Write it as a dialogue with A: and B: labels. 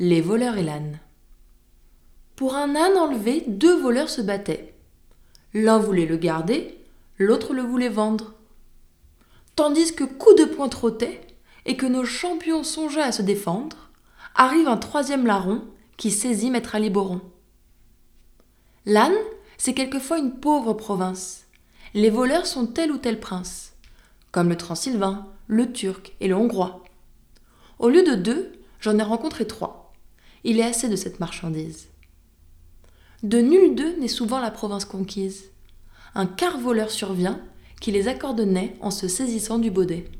A: Les voleurs et l'âne. Pour un âne enlevé, deux voleurs se battaient. L'un voulait le garder, l'autre le voulait vendre. Tandis que coup de poing trottait et que nos champions songeaient à se défendre, arrive un troisième larron qui saisit maître Aliboron. L'âne, c'est quelquefois une pauvre province. Les voleurs sont tel ou tel prince, comme le Transylvain, le Turc et le Hongrois. Au lieu de deux, j'en ai rencontré trois. Il est assez de cette marchandise. De nul d'eux n'est souvent la province conquise. Un quart voleur survient qui les accorde en se saisissant du baudet.